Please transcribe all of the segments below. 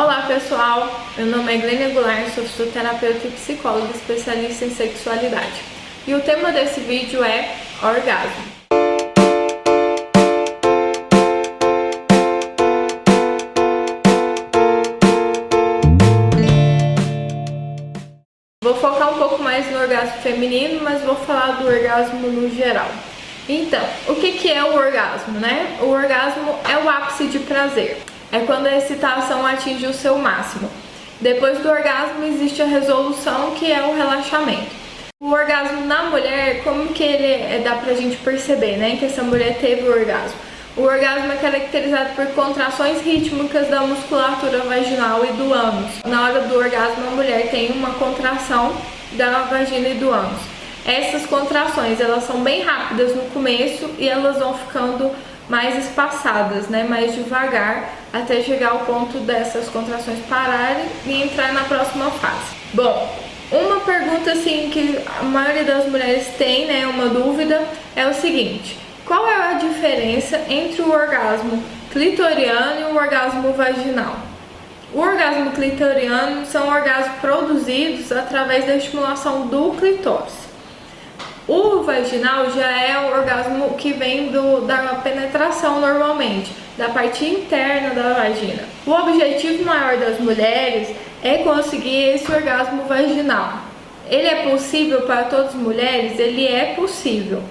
Olá pessoal, meu nome é Glênia Goulart, sou fisioterapeuta e psicóloga especialista em sexualidade. E o tema desse vídeo é orgasmo. Vou focar um pouco mais no orgasmo feminino, mas vou falar do orgasmo no geral. Então, o que, que é o orgasmo, né? O orgasmo é o ápice de prazer. É quando a excitação atinge o seu máximo. Depois do orgasmo existe a resolução, que é o relaxamento. O orgasmo na mulher, como que ele é, dá pra gente perceber, né, que essa mulher teve o orgasmo? O orgasmo é caracterizado por contrações rítmicas da musculatura vaginal e do ânus. Na hora do orgasmo, a mulher tem uma contração da vagina e do ânus. Essas contrações, elas são bem rápidas no começo e elas vão ficando mais espaçadas, né, mais devagar, até chegar ao ponto dessas contrações pararem e entrar na próxima fase. Bom, uma pergunta assim que a maioria das mulheres tem, né, uma dúvida, é o seguinte: qual é a diferença entre o orgasmo clitoriano e o orgasmo vaginal? O orgasmo clitoriano são orgasmos produzidos através da estimulação do clitóris. O vaginal já é o orgasmo que vem do, da penetração normalmente, da parte interna da vagina. O objetivo maior das mulheres é conseguir esse orgasmo vaginal. Ele é possível para todas as mulheres? Ele é possível,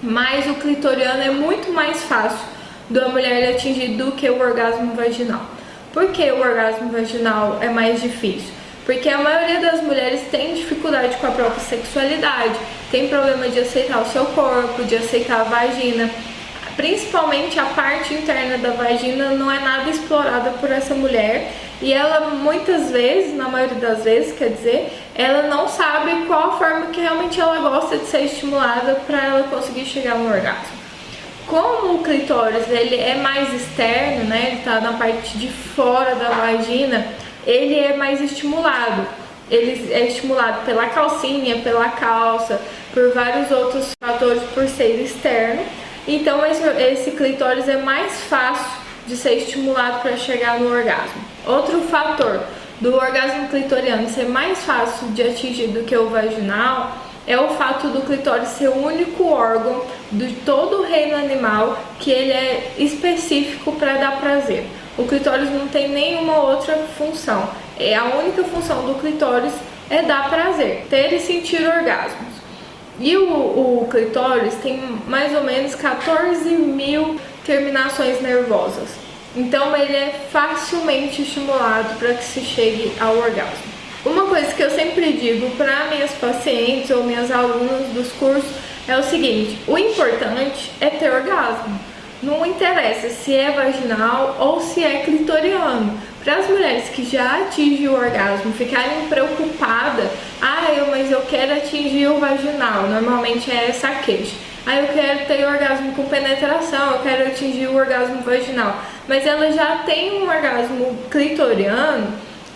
mas o clitoriano é muito mais fácil da mulher atingir do que o orgasmo vaginal. Por que o orgasmo vaginal é mais difícil? Porque a maioria das mulheres tem dificuldade com a própria sexualidade, tem problema de aceitar o seu corpo, de aceitar a vagina. Principalmente a parte interna da vagina não é nada explorada por essa mulher e ela muitas vezes, na maioria das vezes, quer dizer, ela não sabe qual a forma que realmente ela gosta de ser estimulada para ela conseguir chegar no orgasmo. Como o clitóris ele é mais externo, né? Ele tá na parte de fora da vagina, ele é mais estimulado. Ele é estimulado pela calcinha, pela calça, por vários outros fatores por ser externo. Então esse, esse clitóris é mais fácil de ser estimulado para chegar no orgasmo. Outro fator do orgasmo clitoriano ser mais fácil de atingir do que o vaginal é o fato do clitóris ser o único órgão de todo o reino animal que ele é específico para dar prazer. O clitóris não tem nenhuma outra função. É a única função do clitóris é dar prazer, ter e sentir orgasmos. E o, o clitóris tem mais ou menos 14 mil terminações nervosas. Então ele é facilmente estimulado para que se chegue ao orgasmo. Uma coisa que eu sempre digo para minhas pacientes ou minhas alunas dos cursos é o seguinte: o importante é ter orgasmo. Não interessa se é vaginal ou se é clitoriano. Para as mulheres que já atingem o orgasmo ficarem preocupadas, ah, eu, mas eu quero atingir o vaginal, normalmente é essa queixa. Ah, eu quero ter orgasmo com penetração, eu quero atingir o orgasmo vaginal. Mas ela já tem um orgasmo clitoriano,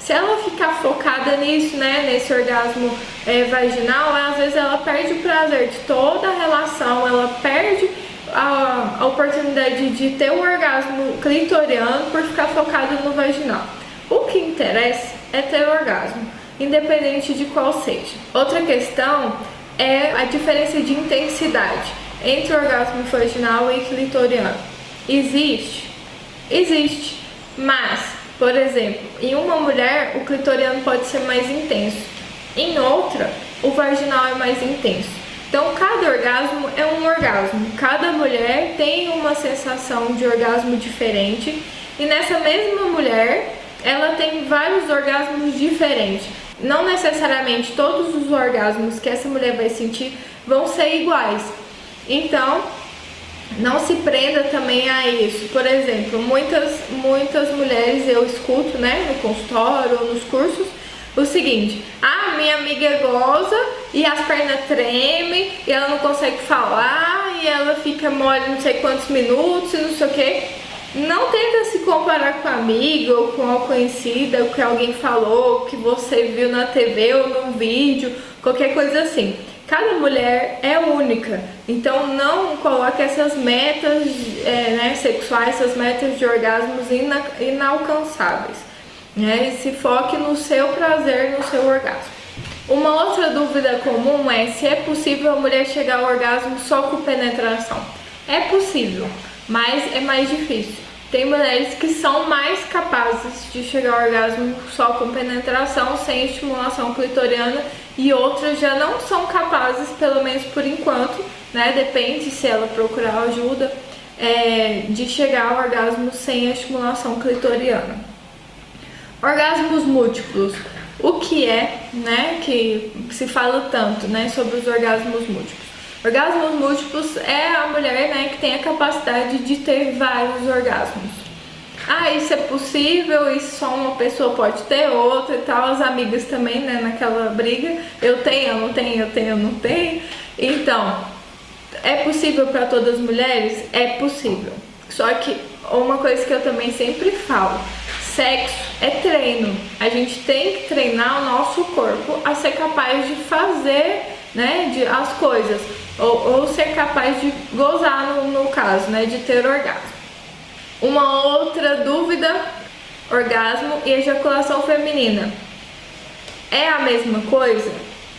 se ela ficar focada nisso, né, nesse orgasmo é, vaginal, às vezes ela perde o prazer de toda a relação, ela perde a, a oportunidade de ter o orgasmo clitoriano por ficar focado no vaginal. O que interessa é ter orgasmo, independente de qual seja. Outra questão é a diferença de intensidade entre orgasmo vaginal e clitoriano. Existe? Existe, mas, por exemplo, em uma mulher o clitoriano pode ser mais intenso, em outra o vaginal é mais intenso. Então, orgasmo é um orgasmo. Cada mulher tem uma sensação de orgasmo diferente e nessa mesma mulher, ela tem vários orgasmos diferentes. Não necessariamente todos os orgasmos que essa mulher vai sentir vão ser iguais. Então, não se prenda também a isso. Por exemplo, muitas muitas mulheres eu escuto, né, no consultório ou nos cursos, o seguinte: ah, minha amiga goza e as pernas tremem e ela não consegue falar e ela fica mole não sei quantos minutos não sei o que. Não tenta se comparar com a amiga ou com a conhecida, o que alguém falou, que você viu na TV ou no vídeo, qualquer coisa assim. Cada mulher é única, então não coloque essas metas é, né, sexuais, essas metas de orgasmos ina inalcançáveis. Né? E se foque no seu prazer, no seu orgasmo. Uma outra dúvida comum é se é possível a mulher chegar ao orgasmo só com penetração. É possível, mas é mais difícil. Tem mulheres que são mais capazes de chegar ao orgasmo só com penetração, sem estimulação clitoriana, e outras já não são capazes, pelo menos por enquanto, né? Depende se ela procurar ajuda, é, de chegar ao orgasmo sem a estimulação clitoriana. Orgasmos múltiplos. O que é, né, que se fala tanto, né, sobre os orgasmos múltiplos? Orgasmos múltiplos é a mulher, né, que tem a capacidade de ter vários orgasmos. Ah, isso é possível, isso só uma pessoa pode ter, outra e tal, as amigas também, né, naquela briga, eu tenho, eu não tenho, eu tenho, eu não tenho. Então, é possível para todas as mulheres? É possível. Só que uma coisa que eu também sempre falo, sexo é treino. A gente tem que treinar o nosso corpo a ser capaz de fazer, né, de, as coisas ou, ou ser capaz de gozar no, no caso, né, de ter orgasmo. Uma outra dúvida: orgasmo e ejaculação feminina. É a mesma coisa?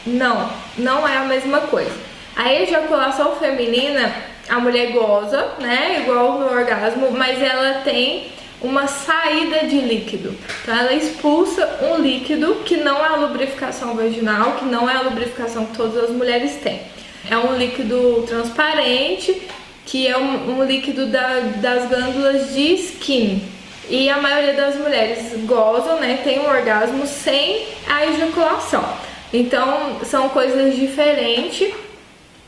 Não, não é a mesma coisa. A ejaculação feminina, a mulher goza, né, igual no orgasmo, mas ela tem uma saída de líquido. Então ela expulsa um líquido que não é a lubrificação vaginal, que não é a lubrificação que todas as mulheres têm. É um líquido transparente, que é um, um líquido da, das glândulas de skin. E a maioria das mulheres gozam, né, tem um orgasmo sem a ejaculação. Então são coisas diferentes.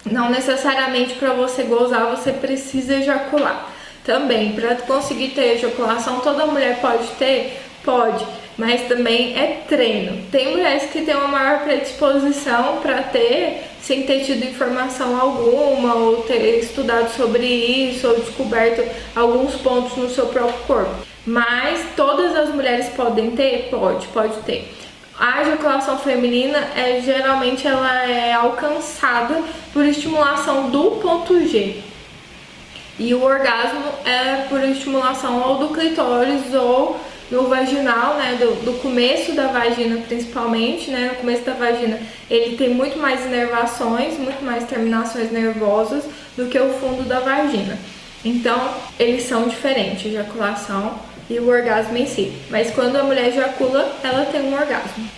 Não necessariamente para você gozar você precisa ejacular. Também, para conseguir ter ejaculação, toda mulher pode ter? Pode, mas também é treino. Tem mulheres que têm uma maior predisposição para ter sem ter tido informação alguma ou ter estudado sobre isso ou descoberto alguns pontos no seu próprio corpo. Mas todas as mulheres podem ter? Pode, pode ter. A ejaculação feminina é geralmente ela é alcançada por estimulação do ponto G, e o orgasmo é por estimulação ou do clitóris ou no vaginal, né, do, do, começo da vagina principalmente, né, no começo da vagina ele tem muito mais inervações, muito mais terminações nervosas do que o fundo da vagina. Então, eles são diferentes, ejaculação e o orgasmo em si. Mas quando a mulher ejacula, ela tem um orgasmo.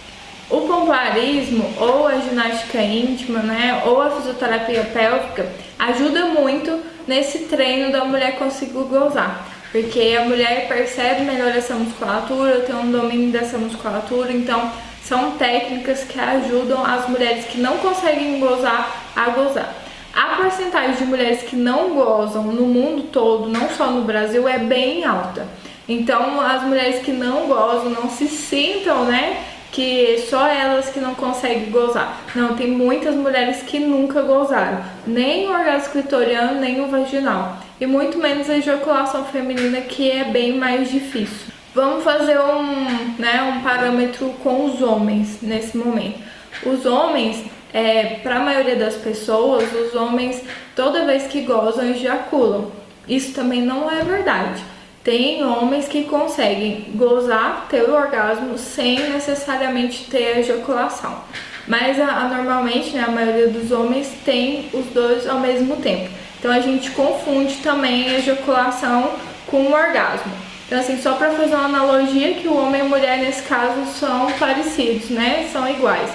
O pompoarismo ou a ginástica íntima, né, ou a fisioterapia pélvica ajuda muito nesse treino da mulher conseguir gozar. Porque a mulher percebe melhor essa musculatura, tem um domínio dessa musculatura, então são técnicas que ajudam as mulheres que não conseguem gozar a gozar. A porcentagem de mulheres que não gozam no mundo todo, não só no Brasil, é bem alta. Então, as mulheres que não gozam, não se sintam, né, que só elas que não conseguem gozar. Não, tem muitas mulheres que nunca gozaram, nem o orgasmo clitoriano, nem o vaginal, e muito menos a ejaculação feminina, que é bem mais difícil. Vamos fazer um, né, um parâmetro com os homens nesse momento. Os homens, é, para a maioria das pessoas, os homens toda vez que gozam ejaculam. Isso também não é verdade. Tem homens que conseguem gozar, ter o orgasmo sem necessariamente ter ejaculação. Mas a, normalmente, né, a maioria dos homens tem os dois ao mesmo tempo. Então a gente confunde também a ejaculação com o orgasmo. Então assim, só para fazer uma analogia que o homem e a mulher nesse caso são parecidos, né? São iguais.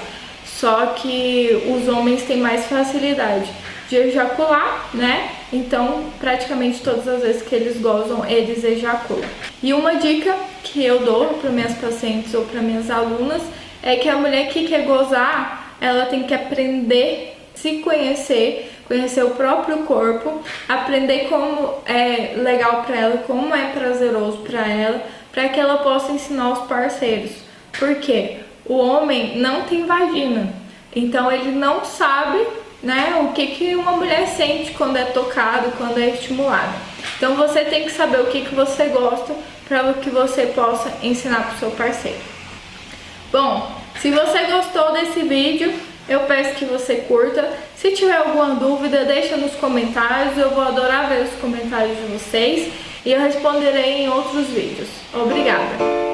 Só que os homens têm mais facilidade de ejacular, né? Então, praticamente todas as vezes que eles gozam, eles ejaculam. E uma dica que eu dou para minhas pacientes ou para minhas alunas é que a mulher que quer gozar, ela tem que aprender se conhecer, conhecer o próprio corpo, aprender como é legal para ela, como é prazeroso para ela, para que ela possa ensinar os parceiros. Porque o homem não tem vagina, então ele não sabe né? O que, que uma mulher sente quando é tocado, quando é estimulada. Então você tem que saber o que, que você gosta para que você possa ensinar para o seu parceiro. Bom, se você gostou desse vídeo, eu peço que você curta. Se tiver alguma dúvida, deixa nos comentários. Eu vou adorar ver os comentários de vocês e eu responderei em outros vídeos. Obrigada!